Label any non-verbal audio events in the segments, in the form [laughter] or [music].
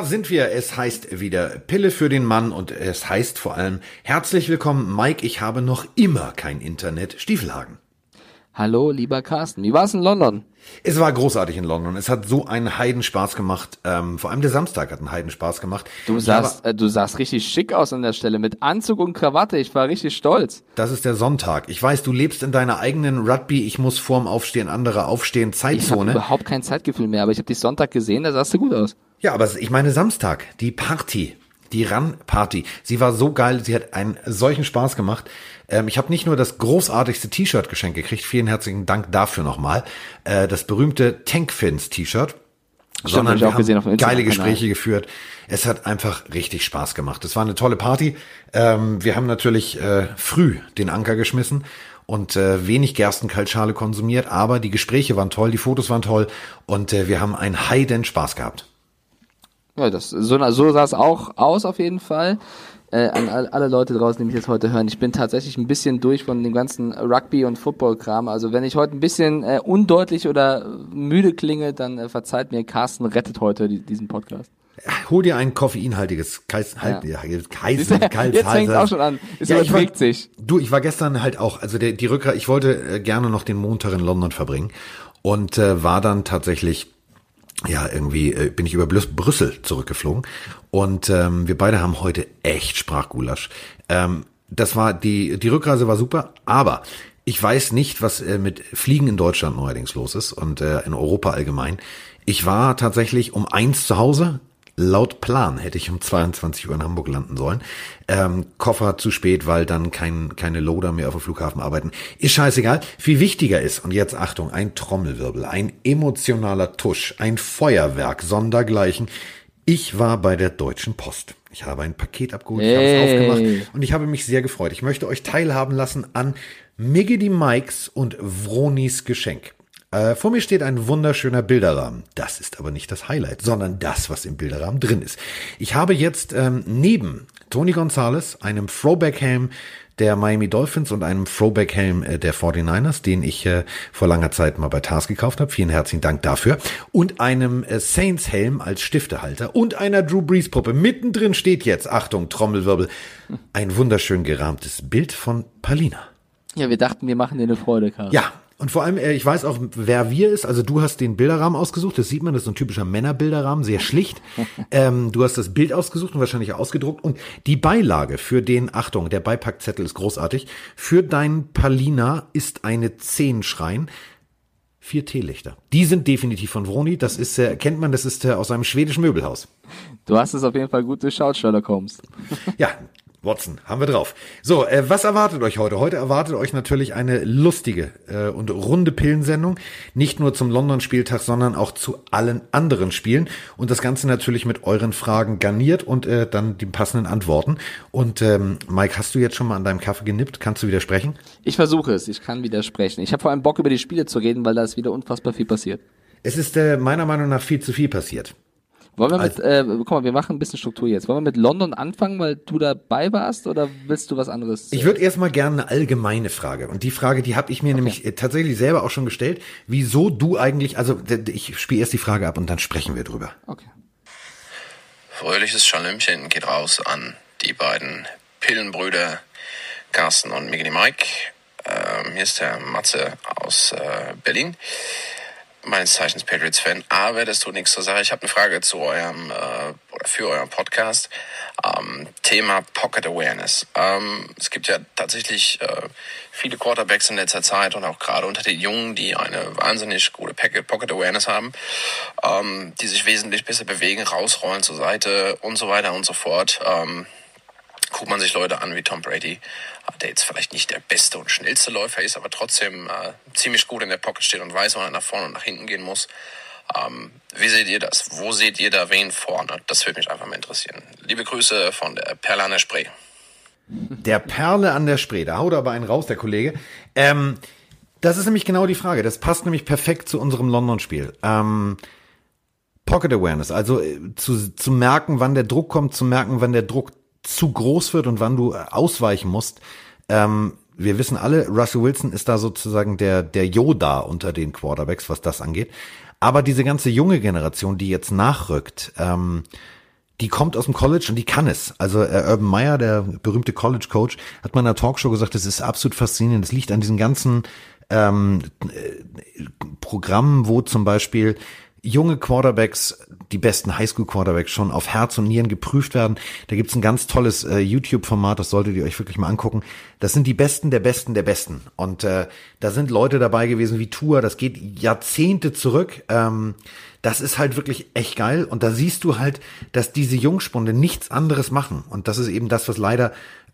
Da sind wir. Es heißt wieder Pille für den Mann und es heißt vor allem herzlich willkommen, Mike. Ich habe noch immer kein Internet. Stiefelhagen. Hallo, lieber Carsten. Wie war es in London? Es war großartig in London. Es hat so einen Heidenspaß gemacht. Ähm, vor allem der Samstag hat einen Heidenspaß gemacht. Du sahst, äh, du sahst richtig schick aus an der Stelle mit Anzug und Krawatte. Ich war richtig stolz. Das ist der Sonntag. Ich weiß, du lebst in deiner eigenen Rugby. Ich muss vorm Aufstehen, andere aufstehen, Zeitzone. Ich habe überhaupt kein Zeitgefühl mehr, aber ich habe dich Sonntag gesehen, da sahst du gut aus. Ja, aber ich meine Samstag, die Party, die Run-Party. Sie war so geil, sie hat einen solchen Spaß gemacht. Ähm, ich habe nicht nur das großartigste T-Shirt geschenkt gekriegt, vielen herzlichen Dank dafür nochmal, äh, das berühmte Tankfins T-Shirt, sondern wir haben geile Gespräche geführt. Es hat einfach richtig Spaß gemacht. Es war eine tolle Party. Ähm, wir haben natürlich äh, früh den Anker geschmissen und äh, wenig Gerstenkaltschale konsumiert, aber die Gespräche waren toll, die Fotos waren toll und äh, wir haben einen Heiden Spaß gehabt. Ja, das, so, so sah es auch aus auf jeden Fall. Äh, an alle Leute draußen, die mich jetzt heute hören. Ich bin tatsächlich ein bisschen durch von dem ganzen Rugby- und Football-Kram. Also wenn ich heute ein bisschen äh, undeutlich oder müde klinge, dann äh, verzeiht mir, Carsten rettet heute die, diesen Podcast. Hol dir ein koffeinhaltiges Kais, halt, ja. Kais, Kais, Jetzt fängt auch schon an. Es ja, überträgt sich. Du, ich war gestern halt auch, also der, die Rückreise, ich wollte äh, gerne noch den Montag in London verbringen und äh, war dann tatsächlich ja, irgendwie äh, bin ich über Brüssel zurückgeflogen und ähm, wir beide haben heute echt Sprachgulasch. Ähm, das war die die Rückreise war super, aber ich weiß nicht, was äh, mit Fliegen in Deutschland neuerdings los ist und äh, in Europa allgemein. Ich war tatsächlich um eins zu Hause, Laut Plan hätte ich um 22 Uhr in Hamburg landen sollen. Ähm, Koffer zu spät, weil dann kein, keine Loader mehr auf dem Flughafen arbeiten. Ist scheißegal. Viel wichtiger ist, und jetzt Achtung, ein Trommelwirbel, ein emotionaler Tusch, ein Feuerwerk, sondergleichen. Ich war bei der Deutschen Post. Ich habe ein Paket abgeholt, ich hey. habe es aufgemacht und ich habe mich sehr gefreut. Ich möchte euch teilhaben lassen an Miggedy Mikes und Vronis Geschenk. Äh, vor mir steht ein wunderschöner Bilderrahmen. Das ist aber nicht das Highlight, sondern das, was im Bilderrahmen drin ist. Ich habe jetzt ähm, neben Tony Gonzalez, einem Throwback-Helm der Miami Dolphins und einem Throwback-Helm äh, der 49ers, den ich äh, vor langer Zeit mal bei Tars gekauft habe. Vielen herzlichen Dank dafür. Und einem äh, Saints-Helm als Stiftehalter und einer Drew Brees-Puppe. Mittendrin steht jetzt, Achtung, Trommelwirbel, ein wunderschön gerahmtes Bild von Palina. Ja, wir dachten, wir machen dir eine Freude, Karl. Ja, und vor allem, äh, ich weiß auch, wer wir ist. Also du hast den Bilderrahmen ausgesucht, das sieht man, das ist so ein typischer Männerbilderrahmen, sehr schlicht. [laughs] ähm, du hast das Bild ausgesucht und wahrscheinlich ausgedruckt. Und die Beilage für den, Achtung, der Beipackzettel ist großartig, für dein Palina ist eine Zehenschrein. Vier Teelichter. Die sind definitiv von Vroni. Das ist, äh, kennt man, das ist äh, aus einem schwedischen Möbelhaus. Du hast es auf jeden Fall gut durchschaut, Sherlock Holmes. ja, Watson, haben wir drauf. So, äh, was erwartet euch heute? Heute erwartet euch natürlich eine lustige äh, und runde Pillensendung. Nicht nur zum London-Spieltag, sondern auch zu allen anderen Spielen. Und das Ganze natürlich mit euren Fragen garniert und äh, dann die passenden Antworten. Und ähm, Mike, hast du jetzt schon mal an deinem Kaffee genippt? Kannst du widersprechen? Ich versuche es, ich kann widersprechen. Ich habe vor allem Bock, über die Spiele zu reden, weil da ist wieder unfassbar viel passiert. Es ist äh, meiner Meinung nach viel zu viel passiert. Wollen wir mit, also, äh, guck mal, wir machen ein bisschen Struktur jetzt. Wollen wir mit London anfangen, weil du dabei warst oder willst du was anderes? Ich würde erstmal gerne eine allgemeine Frage. Und die Frage, die habe ich mir okay. nämlich äh, tatsächlich selber auch schon gestellt, wieso du eigentlich, also ich spiele erst die Frage ab und dann sprechen wir drüber. Okay. Fröhliches Schalümchen geht raus an die beiden Pillenbrüder Carsten und Miggy Mike. Ähm, hier ist der Matze aus äh, Berlin meines Zeichens Patriots-Fan, aber das tut nichts zur Sache. Ich habe eine Frage zu eurem äh, oder für euren Podcast. Ähm, Thema Pocket Awareness. Ähm, es gibt ja tatsächlich äh, viele Quarterbacks in letzter Zeit und auch gerade unter den Jungen, die eine wahnsinnig gute Pocket Awareness haben, ähm, die sich wesentlich besser bewegen, rausrollen zur Seite und so weiter und so fort. Ähm, guckt man sich Leute an wie Tom Brady, der jetzt vielleicht nicht der beste und schnellste Läufer ist, aber trotzdem äh, ziemlich gut in der Pocket steht und weiß, wann er nach vorne und nach hinten gehen muss. Ähm, wie seht ihr das? Wo seht ihr da wen vorne? Das würde mich einfach mal interessieren. Liebe Grüße von der Perle an der Spree. Der Perle an der Spree, da haut aber einen raus, der Kollege. Ähm, das ist nämlich genau die Frage. Das passt nämlich perfekt zu unserem London-Spiel. Ähm, Pocket Awareness, also äh, zu, zu merken, wann der Druck kommt, zu merken, wann der Druck zu groß wird und wann du äh, ausweichen musst. Ähm, wir wissen alle, Russell Wilson ist da sozusagen der, der Yoda unter den Quarterbacks, was das angeht. Aber diese ganze junge Generation, die jetzt nachrückt, ähm, die kommt aus dem College und die kann es. Also äh, Urban Meyer, der berühmte College Coach, hat mal in einer Talkshow gesagt, das ist absolut faszinierend. Das liegt an diesen ganzen ähm, äh, Programmen, wo zum Beispiel junge Quarterbacks, die besten Highschool-Quarterbacks schon auf Herz und Nieren geprüft werden. Da gibt's ein ganz tolles äh, YouTube-Format, das solltet ihr euch wirklich mal angucken. Das sind die Besten der Besten der Besten. Und äh, da sind Leute dabei gewesen wie Tour, das geht Jahrzehnte zurück. Ähm, das ist halt wirklich echt geil. Und da siehst du halt, dass diese Jungspunde nichts anderes machen. Und das ist eben das, was leider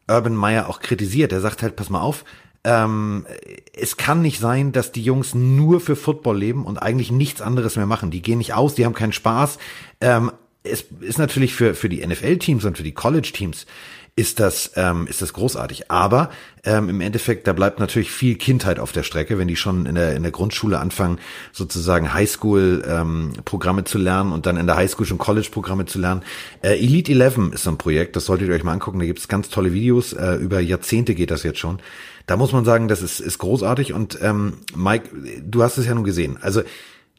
Urban Meyer auch kritisiert. Er sagt halt, pass mal auf, ähm, es kann nicht sein, dass die Jungs nur für Football leben und eigentlich nichts anderes mehr machen. Die gehen nicht aus, die haben keinen Spaß. Ähm, es ist natürlich für, für die NFL-Teams und für die College-Teams ist das, ähm, ist das großartig. Aber ähm, im Endeffekt, da bleibt natürlich viel Kindheit auf der Strecke, wenn die schon in der, in der Grundschule anfangen, sozusagen Highschool-Programme ähm, zu lernen und dann in der Highschool schon College-Programme zu lernen. Äh, Elite 11 ist so ein Projekt, das solltet ihr euch mal angucken. Da gibt es ganz tolle Videos. Äh, über Jahrzehnte geht das jetzt schon. Da muss man sagen, das ist, ist großartig. Und ähm, Mike, du hast es ja nun gesehen. Also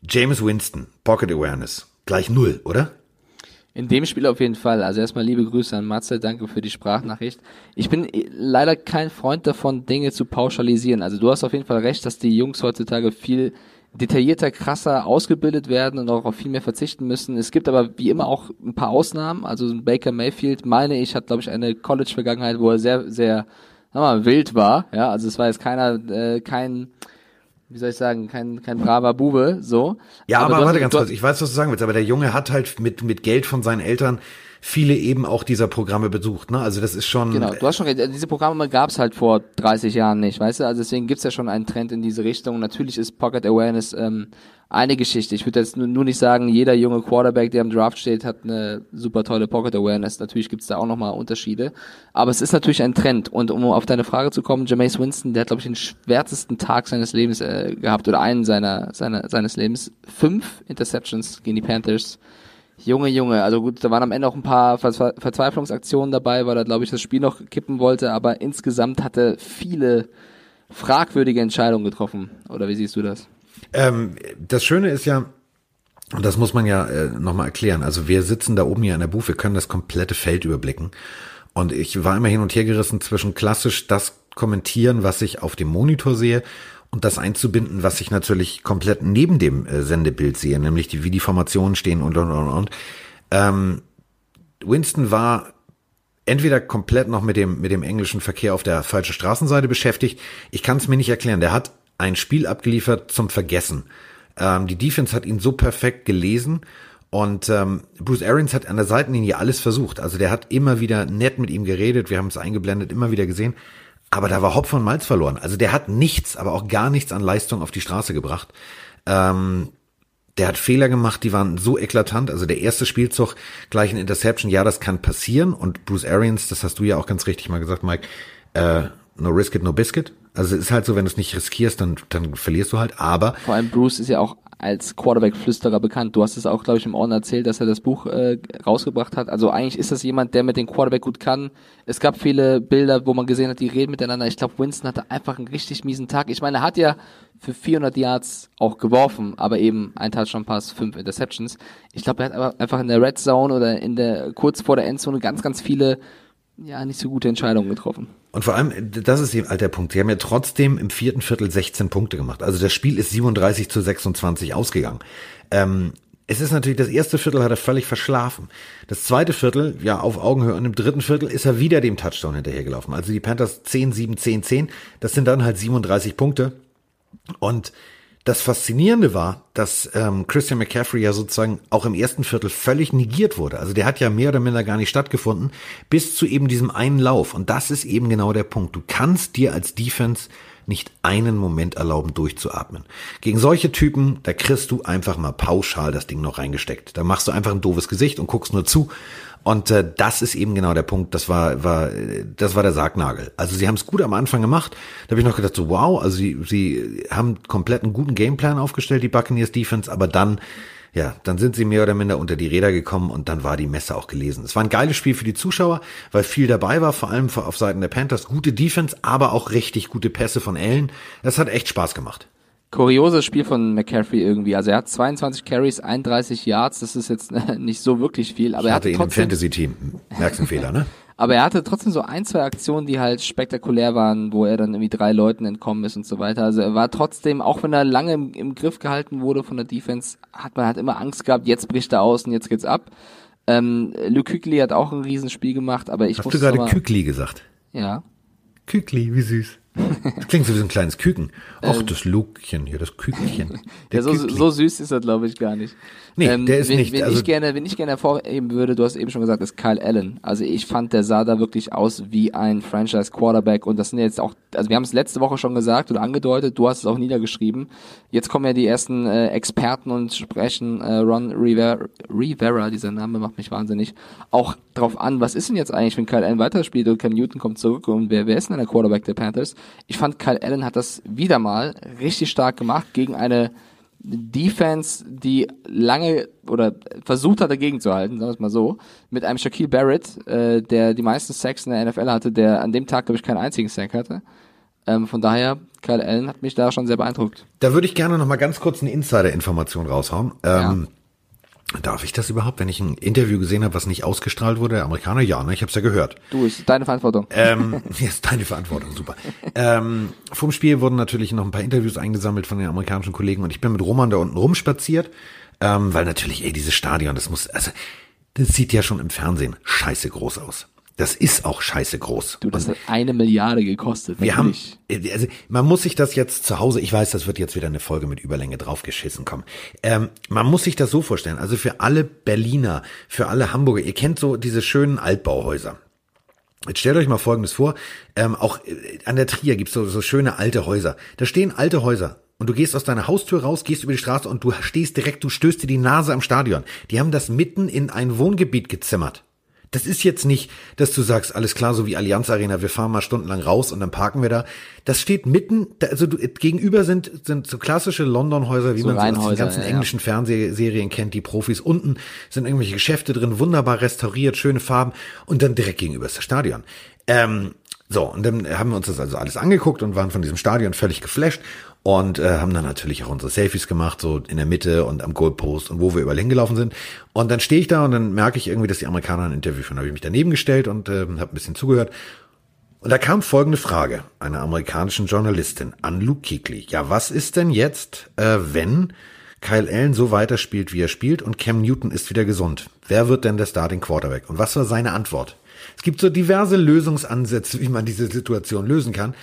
James Winston, Pocket Awareness, gleich null, oder? In dem Spiel auf jeden Fall. Also erstmal liebe Grüße an Matze, danke für die Sprachnachricht. Ich bin leider kein Freund davon, Dinge zu pauschalisieren. Also du hast auf jeden Fall recht, dass die Jungs heutzutage viel detaillierter, krasser ausgebildet werden und auch auf viel mehr verzichten müssen. Es gibt aber wie immer auch ein paar Ausnahmen. Also Baker Mayfield, meine ich, hat glaube ich eine College-Vergangenheit, wo er sehr, sehr sag mal, wild war. Ja, also es war jetzt keiner, äh, kein wie soll ich sagen, kein, kein braver Bube, so. Ja, aber, aber warte ganz kurz, ich weiß, was du sagen willst, aber der Junge hat halt mit, mit Geld von seinen Eltern viele eben auch dieser Programme besucht, ne? Also das ist schon. Genau, du hast schon diese Programme gab es halt vor 30 Jahren nicht, weißt du? Also deswegen gibt's ja schon einen Trend in diese Richtung. Natürlich ist Pocket Awareness ähm, eine Geschichte. Ich würde jetzt nur, nur nicht sagen, jeder junge Quarterback, der im Draft steht, hat eine super tolle Pocket Awareness. Natürlich gibt's da auch nochmal Unterschiede. Aber es ist natürlich ein Trend. Und um auf deine Frage zu kommen, Jameis Winston, der hat, glaube ich, den schwärzesten Tag seines Lebens äh, gehabt oder einen seiner, seiner, seines Lebens. Fünf Interceptions gegen die Panthers. Junge, Junge, also gut, da waren am Ende auch ein paar Ver Verzweiflungsaktionen dabei, weil er, glaube ich, das Spiel noch kippen wollte, aber insgesamt hatte viele fragwürdige Entscheidungen getroffen. Oder wie siehst du das? Ähm, das Schöne ist ja, und das muss man ja äh, nochmal erklären. Also wir sitzen da oben hier an der Buch, wir können das komplette Feld überblicken. Und ich war immer hin und her gerissen zwischen klassisch das kommentieren, was ich auf dem Monitor sehe, und das einzubinden, was ich natürlich komplett neben dem äh, Sendebild sehe, nämlich die, wie die Formationen stehen und und und und. Ähm, Winston war entweder komplett noch mit dem mit dem englischen Verkehr auf der falschen Straßenseite beschäftigt. Ich kann es mir nicht erklären. Der hat ein Spiel abgeliefert zum Vergessen. Ähm, die Defense hat ihn so perfekt gelesen und ähm, Bruce Arians hat an der Seitenlinie alles versucht. Also der hat immer wieder nett mit ihm geredet. Wir haben es eingeblendet, immer wieder gesehen. Aber da war Hopf von Malz verloren. Also der hat nichts, aber auch gar nichts an Leistung auf die Straße gebracht. Ähm, der hat Fehler gemacht, die waren so eklatant. Also der erste Spielzug gleich ein Interception, ja, das kann passieren. Und Bruce Arians, das hast du ja auch ganz richtig mal gesagt, Mike, äh, no risk it, no biscuit. Also es ist halt so, wenn du es nicht riskierst, dann, dann verlierst du halt. Aber vor allem Bruce ist ja auch als Quarterback-Flüsterer bekannt. Du hast es auch, glaube ich, im Orden erzählt, dass er das Buch äh, rausgebracht hat. Also eigentlich ist das jemand, der mit dem Quarterback gut kann. Es gab viele Bilder, wo man gesehen hat, die reden miteinander. Ich glaube, Winston hatte einfach einen richtig miesen Tag. Ich meine, er hat ja für 400 Yards auch geworfen, aber eben ein Touchdown-Pass, fünf Interceptions. Ich glaube, er hat einfach in der Red Zone oder in der kurz vor der Endzone ganz, ganz viele ja nicht so gute Entscheidungen getroffen. Und vor allem, das ist eben halt der Punkt. Sie haben ja trotzdem im vierten Viertel 16 Punkte gemacht. Also das Spiel ist 37 zu 26 ausgegangen. Ähm, es ist natürlich, das erste Viertel hat er völlig verschlafen. Das zweite Viertel, ja, auf Augenhöhe. Und im dritten Viertel ist er wieder dem Touchdown hinterhergelaufen. Also die Panthers 10, 7, 10, 10. Das sind dann halt 37 Punkte. Und das Faszinierende war, dass ähm, Christian McCaffrey ja sozusagen auch im ersten Viertel völlig negiert wurde. Also der hat ja mehr oder minder gar nicht stattgefunden, bis zu eben diesem einen Lauf. Und das ist eben genau der Punkt. Du kannst dir als Defense nicht einen Moment erlauben, durchzuatmen. Gegen solche Typen, da kriegst du einfach mal pauschal das Ding noch reingesteckt. Da machst du einfach ein doofes Gesicht und guckst nur zu und äh, das ist eben genau der Punkt. Das war, war, das war der Sargnagel. Also sie haben es gut am Anfang gemacht. Da habe ich noch gedacht, so wow, also sie, sie haben komplett einen guten Gameplan aufgestellt, die Buccaneers Defense, aber dann, ja, dann sind sie mehr oder minder unter die Räder gekommen und dann war die Messe auch gelesen. Es war ein geiles Spiel für die Zuschauer, weil viel dabei war, vor allem auf Seiten der Panthers. Gute Defense, aber auch richtig gute Pässe von Allen. Das hat echt Spaß gemacht. Kurioses Spiel von McCaffrey irgendwie. Also er hat 22 Carries, 31 Yards, das ist jetzt [laughs] nicht so wirklich viel, aber ich er hatte hatte ihn im trotzdem, Fantasy-Team. Merkst du einen Fehler, ne? [laughs] aber er hatte trotzdem so ein, zwei Aktionen, die halt spektakulär waren, wo er dann irgendwie drei Leuten entkommen ist und so weiter. Also er war trotzdem, auch wenn er lange im, im Griff gehalten wurde von der Defense, hat man halt immer Angst gehabt, jetzt bricht er aus und jetzt geht's ab. Ähm, Luke Kuechly hat auch ein Riesenspiel gemacht, aber ich Hast muss du gerade Kükli gesagt? Ja. Kükli, wie süß. Das klingt so wie so ein kleines Küken. Ach, das Lukchen hier, das Kükenchen. [laughs] Der Ja, so, so süß ist er, glaube ich, gar nicht. Ähm, Nee, der ist wen, nicht, Wen, also- ich gerne, wen ich gerne hervorheben würde, du hast eben schon gesagt, ist Kyle Allen. Also ich fand, der sah da wirklich aus wie ein Franchise-Quarterback und das sind jetzt auch, also wir haben es letzte Woche schon gesagt oder angedeutet, du hast es auch niedergeschrieben. Jetzt kommen ja die ersten äh, Experten und sprechen äh, Ron Rivera, Rivera, dieser Name macht mich wahnsinnig, auch drauf an, was ist denn jetzt eigentlich, wenn Kyle Allen weiterspielt und Cam Newton kommt zurück und wer, wer ist denn der Quarterback der Panthers? Ich fand, Kyle Allen hat das wieder mal richtig stark gemacht gegen eine Defense, die lange oder versucht hat dagegen zu halten, sagen wir es mal so, mit einem Shaquille Barrett, äh, der die meisten Sacks in der NFL hatte, der an dem Tag, glaube ich, keinen einzigen Sack hatte. Ähm, von daher, Kyle Allen hat mich da schon sehr beeindruckt. Da würde ich gerne noch mal ganz kurz eine Insider-Information raushauen. Ähm, Darf ich das überhaupt, wenn ich ein Interview gesehen habe, was nicht ausgestrahlt wurde, der Amerikaner? Ja, ne, ich habe es ja gehört. Du, ist deine Verantwortung. Ähm, [laughs] [laughs] ist deine Verantwortung, super. ähm, vom Spiel wurden natürlich noch ein paar Interviews eingesammelt von den amerikanischen Kollegen und ich bin mit Roman da unten rumspaziert, ähm, weil natürlich, ey, dieses Stadion, das muss, also, das sieht ja schon im Fernsehen scheiße groß aus. Das ist auch scheiße groß. Du, das hat eine Milliarde gekostet. Wir haben, natürlich. also man muss sich das jetzt zu Hause, ich weiß, das wird jetzt wieder eine Folge mit Überlänge draufgeschissen kommen. Ähm, man muss sich das so vorstellen, also für alle Berliner, für alle Hamburger, ihr kennt so diese schönen Altbauhäuser. Jetzt stellt euch mal Folgendes vor, ähm, auch äh, an der Trier gibt's so, so schöne alte Häuser. Da stehen alte Häuser und du gehst aus deiner Haustür raus, gehst über die Straße und du stehst direkt, du stößt dir die Nase am Stadion. Die haben das mitten in ein Wohngebiet gezimmert. Das ist jetzt nicht, dass du sagst, alles klar, so wie Allianz Arena, wir fahren mal stundenlang raus und dann parken wir da. Das steht mitten, also du, gegenüber sind, sind so klassische London-Häuser, wie So man sie aus den ganzen ja, ja. englischen Fernsehserien kennt, die Profis. Unten sind irgendwelche Geschäfte drin, wunderbar restauriert, schöne Farben und dann direkt gegenüber ist das Stadion. Ähm, so, und dann haben wir uns das also alles angeguckt und waren von diesem Stadion völlig geflasht und äh, haben dann natürlich auch unsere Selfies gemacht, so in der Mitte und am Goalpost und wo wir überall hingelaufen sind. Und dann stehe ich da und dann merke ich irgendwie, dass die Amerikaner ein Interview führen. Da habe ich mich daneben gestellt und äh, habe ein bisschen zugehört. Und da kam folgende Frage einer amerikanischen Journalistin an Luke Kuechly. Ja, was ist denn jetzt, äh, wenn Kyle Allen so weiterspielt, wie er spielt und Cam Newton ist wieder gesund? Wer wird denn der Starting Quarterback? Und was war seine Antwort? Es gibt so diverse Lösungsansätze, wie man diese Situation lösen kann.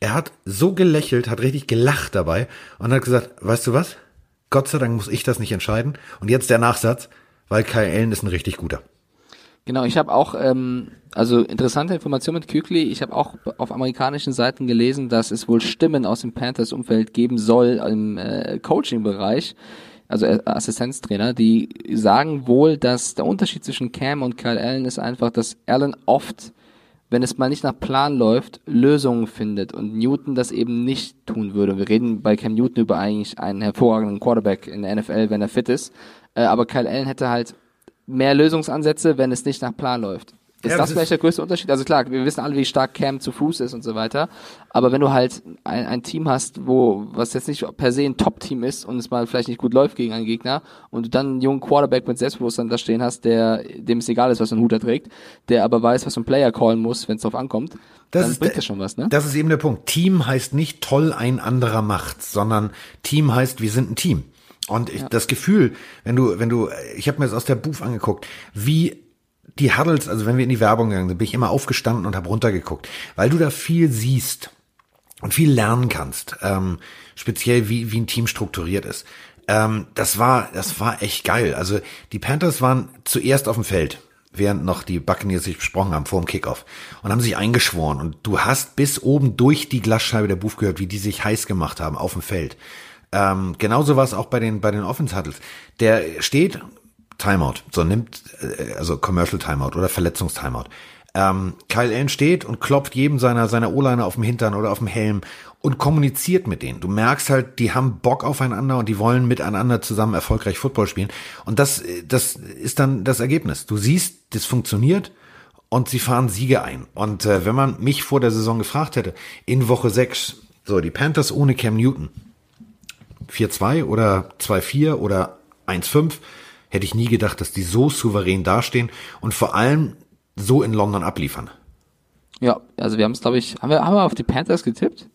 Er hat so gelächelt, hat richtig gelacht dabei und hat gesagt, weißt du was? Gott sei Dank muss ich das nicht entscheiden. Und jetzt der Nachsatz, weil Kyle Allen ist ein richtig guter. Genau, ich habe auch, ähm, also interessante Information mit Kügli. Ich habe auch auf amerikanischen Seiten gelesen, dass es wohl Stimmen aus dem Panthers-Umfeld geben soll im äh, Coaching-Bereich, also äh, Assistenztrainer, die sagen wohl, dass der Unterschied zwischen Cam und Kyle Allen ist einfach, dass Allen oft, wenn es mal nicht nach Plan läuft, Lösungen findet und Newton das eben nicht tun würde. Wir reden bei Cam Newton über eigentlich einen hervorragenden Quarterback in der NFL, wenn er fit ist, äh, aber Kyle Allen hätte halt mehr Lösungsansätze, wenn es nicht nach Plan läuft. Ist Ja, das das vielleicht der größte Unterschied? Also klar, wir wissen alle, wie stark Cam zu Fuß ist und so weiter. Aber wenn du halt ein, ein Team hast, wo, was jetzt nicht per se ein Top-Team ist und es mal vielleicht nicht gut läuft gegen einen Gegner und du dann einen jungen Quarterback mit Selbstbewusstsein da stehen hast, der, dem es egal ist, was ein Hut er trägt, der aber weiß, was ein Player callen muss, wenn es drauf ankommt, dann bringt das schon was, ne? Das ist eben der Punkt. Team heißt nicht toll ein anderer macht, sondern Team heißt, wir sind ein Team. Und ich, das Gefühl, wenn du, wenn du, ich habe mir das aus der Booth angeguckt, wie die Huddles, also wenn wir in die Werbung gegangen sind, bin ich immer aufgestanden und habe runtergeguckt, weil du da viel siehst und viel lernen kannst, ähm, speziell wie, wie ein Team strukturiert ist. Ähm, das war, das war echt geil. Also die Panthers waren zuerst auf dem Feld, während noch die Buccaneers sich besprochen haben vor dem Kickoff und haben sich eingeschworen und du hast bis oben durch die Glasscheibe der Booth gehört, wie die sich heiß gemacht haben auf dem Feld. Ähm, genauso war es auch bei den bei den Offense Huddles. Der steht Timeout, so nimmt äh, also Commercial Timeout oder Verletzungstimeout. Ähm, Kyle Allen steht und klopft jedem seiner seiner O-Liner auf dem Hintern oder auf dem Helm und kommuniziert mit denen. Du merkst halt, die haben Bock aufeinander und die wollen miteinander zusammen erfolgreich Football spielen. Und das äh, das ist dann das Ergebnis. Du siehst, das funktioniert und sie fahren Siege ein. Und äh, wenn man mich vor der Saison gefragt hätte, in Woche 6, so die Panthers ohne Cam Newton, 4-2 oder 2-4 oder 1-5. Hätte ich nie gedacht, dass die so souverän dastehen und vor allem so in London abliefern. Ja, also wir haben es, glaube ich, haben wir, haben wir auf die Panthers getippt?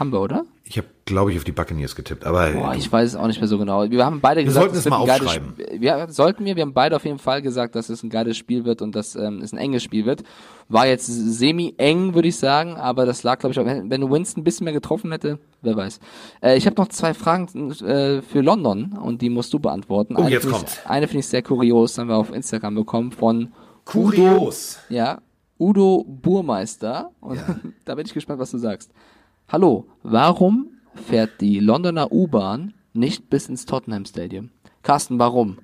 Haben wir, oder? Ich habe, glaube ich, auf die Buccaneers getippt, aber Boah, ich weiß es auch nicht mehr so genau. Wir haben beide Wir gesagt, sollten es wird mal aufschreiben. Spiel. Wir sollten wir, wir haben beide auf jeden Fall gesagt, dass es ein geiles Spiel wird und dass ähm, es ein enges Spiel wird. War jetzt semi eng, würde ich sagen, aber das lag, glaube ich, auch, wenn, Winston ein bisschen mehr getroffen hätte, wer weiß. Äh, ich habe noch zwei Fragen äh, für London und die musst du beantworten. Oh, Eine jetzt kommt's. Ich, eine finde ich sehr kurios, haben wir auf Instagram bekommen von kurios. ja, Udo Burmeister. Und [laughs] da bin ich gespannt, was du sagst. Hallo, warum fährt die Londoner U-Bahn nicht bis ins Tottenham Stadium? Carsten, warum?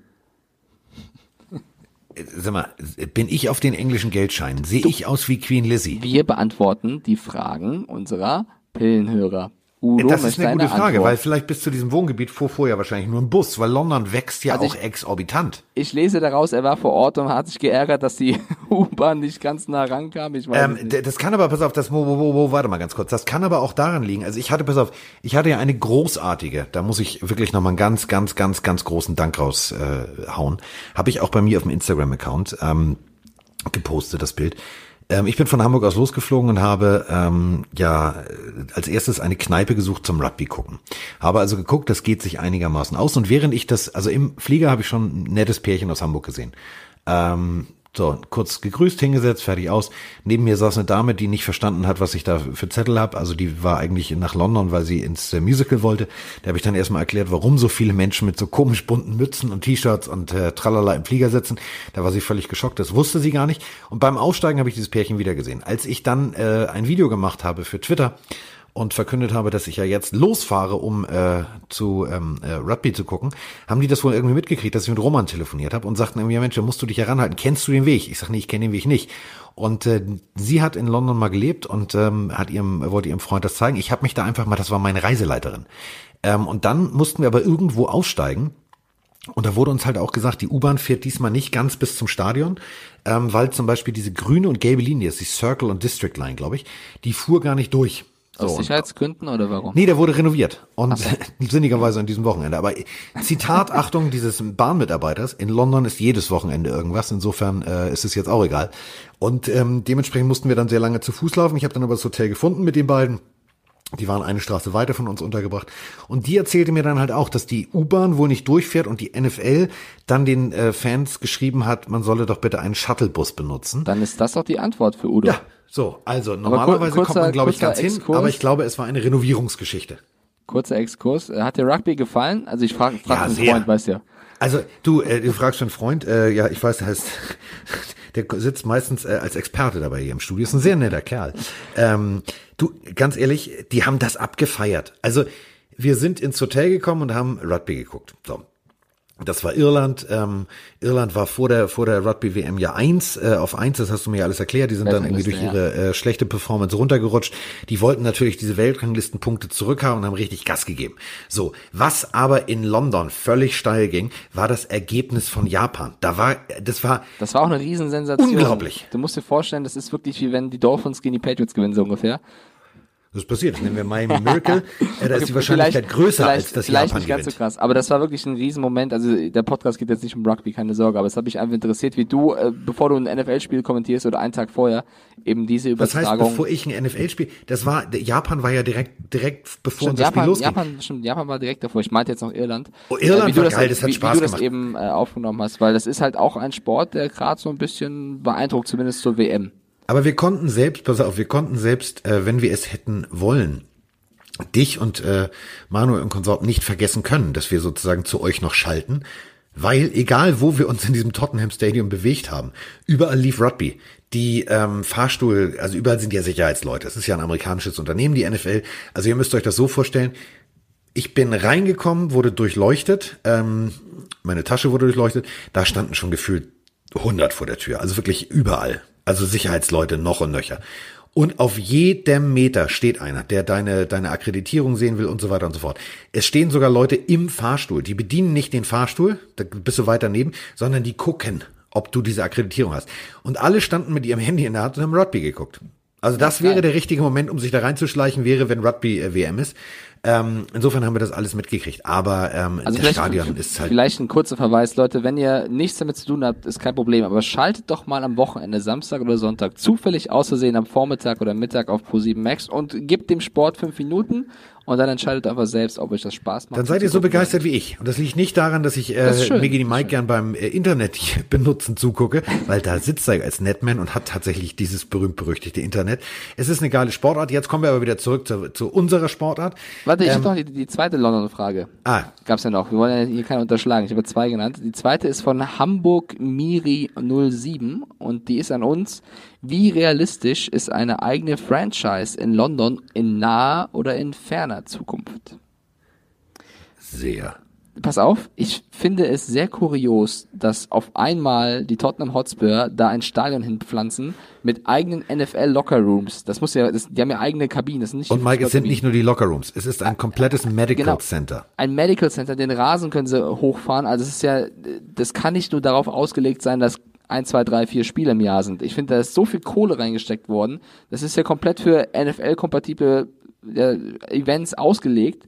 Sag mal, bin ich auf den englischen Geldscheinen? Sehe ich aus wie Queen Lizzie? Wir beantworten die Fragen unserer Pillenhörer. Udo Das ist eine gute Frage, Antwort. weil vielleicht bis zu diesem Wohngebiet fuhr vorher wahrscheinlich nur ein Bus, weil London wächst ja Also auch ich- exorbitant. ich lese daraus, er war vor Ort und hat sich geärgert, dass die [laughs] U-Bahn nicht ganz nah rankam. Ich weiß Ähm, nicht. das kann aber, pass auf, das, wo, wo, wo, warte mal ganz kurz, das kann aber auch daran liegen, also ich hatte, pass auf, ich hatte ja eine großartige, da muss ich wirklich nochmal einen ganz, ganz, ganz, ganz großen Dank raushauen, äh, habe ich auch bei mir auf dem Instagram-Account ähm, gepostet, das Bild. Ähm, ich bin von Hamburg aus losgeflogen und habe ähm, ja als erstes eine Kneipe gesucht zum Rugby gucken. Habe also geguckt, das geht sich einigermaßen aus. Und während ich das, also im Flieger habe ich schon ein nettes Pärchen aus Hamburg gesehen. Ähm, so, kurz gegrüßt, hingesetzt, fertig aus. Neben mir saß eine Dame, die nicht verstanden hat, was ich da für Zettel habe. Also die war eigentlich nach London, weil sie ins äh, Musical wollte. Da habe ich dann erstmal erklärt, warum so viele Menschen mit so komisch bunten Mützen und T-Shirts und äh, Tralala im Flieger sitzen. Da war sie völlig geschockt, das wusste sie gar nicht. Und beim Aussteigen habe ich dieses Pärchen wieder gesehen. Als ich dann äh, ein Video gemacht habe für Twitter, und verkündet habe, dass ich ja jetzt losfahre, um äh, zu ähm, äh, Rugby zu gucken, haben die das wohl irgendwie mitgekriegt, dass ich mit Roman telefoniert habe und sagten irgendwie, ja Mensch, da musst du dich heranhalten. Kennst du den Weg? Ich sage, nee, ich kenne den Weg nicht. Und äh, sie hat in London mal gelebt und ähm, hat ihrem, wollte ihrem Freund das zeigen. Ich habe mich da einfach mal, das war meine Reiseleiterin. Ähm, und dann mussten wir aber irgendwo aussteigen. Und da wurde uns halt auch gesagt, die U-Bahn fährt diesmal nicht ganz bis zum Stadion, ähm, weil zum Beispiel diese grüne und gelbe Linie, ist die Circle und District Line, glaube ich, die fuhr gar nicht durch. Aus Sicherheitsgründen oder warum? Nee, der wurde renoviert. Und [laughs] sinnigerweise an diesem Wochenende. Aber Zitat, [laughs] Achtung, dieses Bahnmitarbeiters, in London ist jedes Wochenende irgendwas. Insofern äh, ist es jetzt auch egal. Und ähm, dementsprechend mussten wir dann sehr lange zu Fuß laufen. Ich habe dann aber das Hotel gefunden mit den beiden. Die waren eine Straße weiter von uns untergebracht. Und die erzählte mir dann halt auch, dass die U-Bahn wohl nicht durchfährt und die NFL dann den äh, Fans geschrieben hat, man solle doch bitte einen Shuttlebus benutzen. Dann ist das doch die Antwort für Udo. Ja, so, also normalerweise kurzer- kommt man, glaube ich, ganz hin, Exkurs. aber ich glaube, es war eine Renovierungsgeschichte. Kurzer Exkurs. Äh, Hat dir Rugby gefallen? Also ich frage frag Ja, einen sehr. Freund, weißt ja. Also du, äh, du fragst schon einen Freund, äh, ja, ich weiß, der heißt, [laughs] der sitzt meistens äh, als Experte dabei hier im Studio, ist ein sehr netter Kerl. Ähm, du, ganz ehrlich, die haben das abgefeiert. Also wir sind ins Hotel gekommen und haben Rugby geguckt. So. Das war Irland. Ähm, Irland war vor der vor der Rugby WM ja eins äh, auf eins. Das hast du mir ja alles erklärt. Die sind dann irgendwie durch ihre äh, schlechte Performance runtergerutscht. Die wollten natürlich diese Weltranglistenpunkte zurückhaben und haben richtig Gas gegeben. So, was aber in London völlig steil ging, war das Ergebnis von Japan. Da war, das war Das war auch eine Riesensensation. Unglaublich. Du musst dir vorstellen, das ist wirklich wie wenn die Dolphins gegen die Patriots gewinnen, so ungefähr. Das ist passiert. Das nennen wir Miami Miracle. Äh, [laughs] da ist die Wahrscheinlichkeit größer, vielleicht, als dass vielleicht Japan nicht ganz so krass, aber das war wirklich ein Riesenmoment. Also der Podcast geht jetzt nicht um Rugby, keine Sorge, aber es hat mich einfach interessiert, wie du, äh, bevor du ein NFL-Spiel kommentierst oder einen Tag vorher, eben diese Das heißt, Übertragung. bevor ich ein NFL-Spiel, das war, Japan war ja direkt, direkt bevor Stimmt, Spiel Japan, losging. Japan, stimmt, Japan war direkt davor. Ich meinte jetzt noch Irland. Oh, Irland wie du war geil, das hat wie, Spaß wie du das gemacht. eben äh, aufgenommen hast, weil das ist halt auch ein Sport, der gerade so ein bisschen beeindruckt, zumindest zur WM. Aber wir konnten selbst, pass auf, wir konnten selbst, äh, wenn wir es hätten wollen, dich und äh, Manuel und Konsorten nicht vergessen können, dass wir sozusagen zu euch noch schalten, weil egal wo wir uns in diesem Tottenham Stadium bewegt haben, überall lief Rugby. Die ähm, Fahrstuhl, also überall sind ja Sicherheitsleute. Es ist ja ein amerikanisches Unternehmen, die NFL. Also ihr müsst euch das so vorstellen. Ich bin reingekommen, wurde durchleuchtet, ähm, meine Tasche wurde durchleuchtet, da standen schon gefühlt 100 vor der Tür, also wirklich überall. Also Sicherheitsleute noch und nöcher. Und auf jedem Meter steht einer, der deine, deine Akkreditierung sehen will und so weiter und so fort. Es stehen sogar Leute im Fahrstuhl. Die bedienen nicht den Fahrstuhl, da bist du weiter neben, sondern die gucken, ob du diese Akkreditierung hast. Und alle standen mit ihrem Handy in der Hand und haben Rugby geguckt. Also das wäre der richtige Moment, um sich da reinzuschleichen, wäre, wenn Rugby äh, WM ist. Ähm, insofern haben wir das alles mitgekriegt. Aber ähm, Also das Stadion ist halt. vielleicht ein kurzer Verweis, Leute, wenn ihr nichts damit zu tun habt, ist kein Problem, aber schaltet doch mal am Wochenende, Samstag oder Sonntag, zufällig aus Versehen am Vormittag oder Mittag auf Pro7 Max und gebt dem Sport fünf Minuten und dann entscheidet einfach selbst, ob euch das Spaß macht. Dann seid ihr so begeistert wie ich. Und das liegt nicht daran, dass ich Das äh, schön, Migi die das Mike gern beim äh, Internet [laughs] benutzen zugucke, weil da sitzt er als Netman und hat tatsächlich dieses berühmt-berüchtigte Internet. Es ist eine geile Sportart. Jetzt kommen wir aber wieder zurück zu, zu unserer Sportart. Warte, ich Ähm, habe noch die, die zweite London-Frage. Ah, Gab's ja noch. Wir wollen ja hier keine unterschlagen. Ich habe zwei genannt. Die zweite ist von Hamburg Miri 07 und die ist an uns. Wie realistisch ist eine eigene Franchise in London in naher oder in ferner Zukunft? sehr. Pass auf, ich finde es sehr kurios, dass auf einmal die Tottenham Hotspur da ein Stadion hinpflanzen mit eigenen NFL Locker Rooms. Das muss ja, das, die haben ja eigene Kabinen. Das sind nicht Und Mike, es sind nicht nur die Lockerrooms. Es ist ein komplettes Medical Genau. Center. ein Medical Center, den Rasen können sie hochfahren. Also es ist ja, das kann nicht nur darauf ausgelegt sein, dass ein, zwei, drei, vier Spiele im Jahr sind. Ich finde, da ist so viel Kohle reingesteckt worden. Das ist ja komplett für NFL-kompatible ja, Events ausgelegt.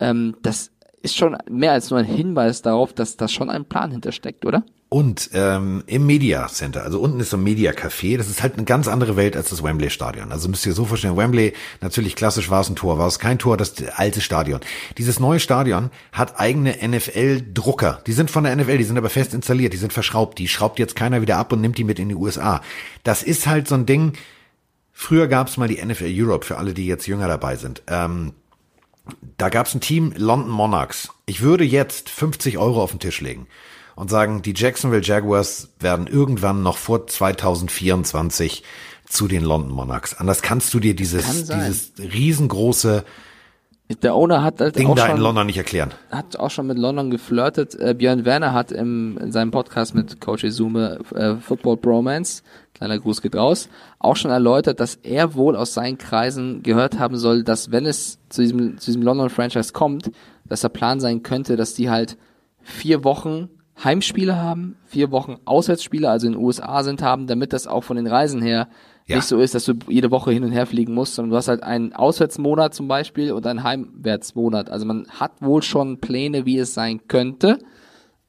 Ähm, das ist schon mehr als nur ein Hinweis darauf, dass da schon ein Plan hintersteckt, oder? Und ähm, im Media Center, also unten ist so ein Media Café, das ist halt eine ganz andere Welt als das Wembley Stadion. Also müsst ihr so vorstellen, Wembley, natürlich klassisch war es ein Tor, war es kein Tor, das alte Stadion. Dieses neue Stadion hat eigene NFL-Drucker. Die sind von der NFL, die sind aber fest installiert, die sind verschraubt, die schraubt jetzt keiner wieder ab und nimmt die mit in die USA. Das ist halt so ein Ding, früher gab es mal die NFL Europe, für alle, die jetzt jünger dabei sind. Ähm, da gab es ein Team, London Monarchs. Ich würde jetzt 50 Euro auf den Tisch legen und sagen, die Jacksonville Jaguars werden irgendwann noch vor 2024 zu den London Monarchs. Anders kannst du dir dieses, dieses riesengroße Der Owner hat halt Ding auch da schon, in London nicht erklären. hat auch schon mit London geflirtet. Äh, Björn Werner hat im, in seinem Podcast mit Coach Izume äh, Football Bromance, kleiner Gruß geht raus, auch schon erläutert, dass er wohl aus seinen Kreisen gehört haben soll, dass wenn es zu diesem, zu diesem London Franchise kommt, dass der Plan sein könnte, dass die halt vier Wochen Heimspiele haben, vier Wochen Auswärtsspiele, also in den USA sind haben, damit das auch von den Reisen her Ja. nicht so ist, dass du jede Woche hin und her fliegen musst, sondern du hast halt einen Auswärtsmonat zum Beispiel und einen Heimwärtsmonat. Also man hat wohl schon Pläne, wie es sein könnte.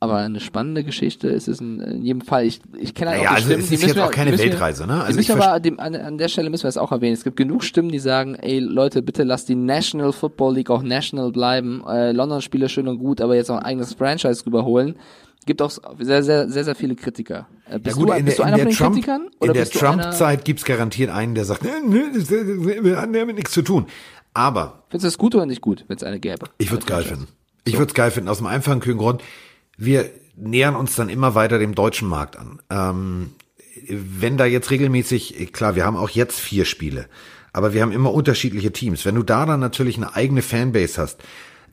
Aber eine spannende Geschichte ist es in, in jedem Fall. Ich, ich kenne halt Ja, auch die also Stimmen, es die ist müssen jetzt auch keine die Weltreise, ne? die Also ich aber an, dem, an, an der Stelle müssen wir es auch erwähnen. Es gibt genug Stimmen, die sagen, ey Leute, bitte lasst die National Football League auch national bleiben. Äh, London-Spiele schön und gut, aber jetzt auch ein eigenes Franchise rüberholen. Gibt auch sehr, sehr, sehr, sehr viele Kritiker. Äh, bist du, bist du einer von den Trump, Kritikern? in der Trump-Zeit gibt's garantiert einen, der sagt, "Nö, nö, das das hat damit nichts zu tun. Aber Findest du das gut oder nicht gut, wenn es eine gäbe? Ich würde es geil finden. Ich würde es geil finden, aus dem einfachen Grund. Wir nähern uns dann immer weiter dem deutschen Markt an. Ähm, wenn da jetzt regelmäßig, klar, wir haben auch jetzt vier Spiele, aber wir haben immer unterschiedliche Teams. Wenn du da dann natürlich eine eigene Fanbase hast,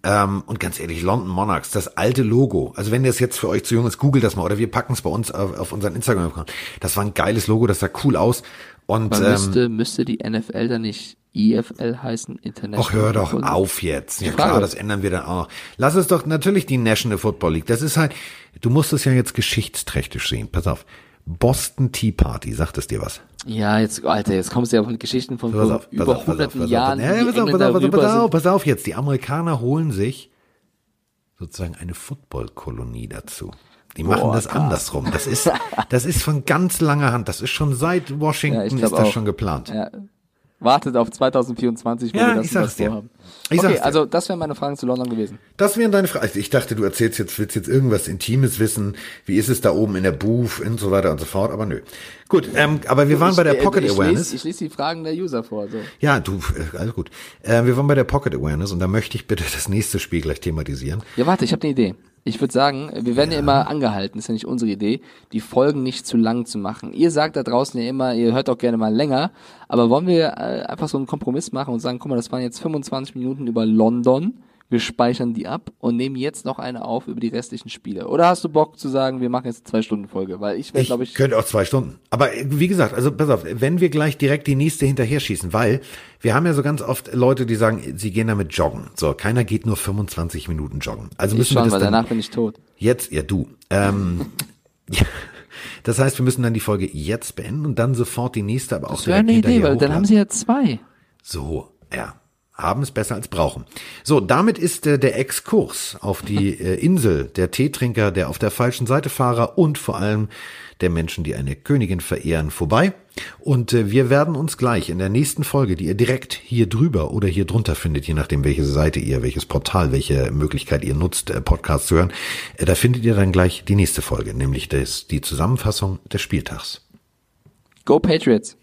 ähm, und ganz ehrlich, London Monarchs, das alte Logo. Also wenn das jetzt für euch zu jung ist, googelt das mal oder wir packen es bei uns auf, auf unseren Instagram-Account. Das war ein geiles Logo, das sah cool aus. Und Man ähm, müsste, müsste die NFL dann nicht IFL heißen, International. Ach, hör doch Football auf jetzt. Ja klar, das ändern wir dann auch noch. Lass es doch natürlich die National Football League. Das ist halt, du musst es ja jetzt geschichtsträchtig sehen. Pass auf. Boston Tea Party, sagt es dir was? Ja, jetzt, Alter, jetzt kommst du ja von Geschichten von Pass vor auf, pass über auf, hunderten auf. Jahren, Ja, pass auf, pass auf, pass auf, pass auf, jetzt. Die Amerikaner holen sich sozusagen eine Footballkolonie dazu. Die machen Boah, das krass. andersrum. Das ist, das ist von ganz langer Hand. Das ist schon seit [laughs] Ja, Washington glaub ist das auch. schon geplant. Ja. Wartet auf 2024, wo Ja, wir das ich das sag's dir. vorhaben. Ich okay, dir. also das wären meine Fragen zu London gewesen. Das wären deine Fragen. Also ich dachte, du erzählst jetzt, willst jetzt irgendwas Intimes wissen. Wie ist es da oben in der Booth und so weiter und so fort. Aber nö. Gut, ähm, aber wir waren bei der Ich- Pocket ich Awareness. Lese, ich lese die Fragen der User vor. So. Ja, du, alles gut. Äh, wir waren bei der Pocket Awareness und da möchte ich bitte das nächste Spiel gleich thematisieren. Ja, warte, ich habe eine Idee. Ich würde sagen, wir werden ja. immer angehalten, ist ja nicht unsere Idee, die Folgen nicht zu lang zu machen. Ihr sagt da draußen ja immer, ihr hört auch gerne mal länger, aber wollen wir äh, einfach so einen Kompromiss machen und sagen, guck mal, das waren jetzt 25 Minuten über London, wir speichern die ab und nehmen jetzt noch eine auf über die restlichen Spiele. Oder hast du Bock zu sagen, wir machen jetzt eine zwei Stunden Folge? Weil ich Ich, glaube ich, könnte auch zwei Stunden. Aber äh, wie gesagt, also pass auf, wenn wir gleich direkt die nächste hinterher schießen, weil wir haben ja so ganz oft Leute, die sagen, sie gehen damit joggen. So, keiner geht nur 25 Minuten joggen. Also ich müssen wir schon, das weil danach bin ich tot. jetzt, ja du. Ähm, [laughs] ja, das heißt, wir müssen dann die Folge jetzt beenden und dann sofort die nächste, aber auch Das wäre eine direkt Idee, weil dann haben sie ja zwei. So, ja. Haben es besser als brauchen. So, damit ist äh, der Exkurs auf die [laughs] äh, Insel der Teetrinker, der auf der falschen Seite Fahrer und vor allem der Menschen, die eine Königin verehren, vorbei. Und äh, wir werden uns gleich in der nächsten Folge, die ihr direkt hier drüber oder hier drunter findet, je nachdem welche Seite ihr, welches Portal, welche Möglichkeit ihr nutzt, äh, Podcast zu hören, äh, da findet ihr dann gleich die nächste Folge, nämlich das, die Zusammenfassung des Spieltags. Go Patriots!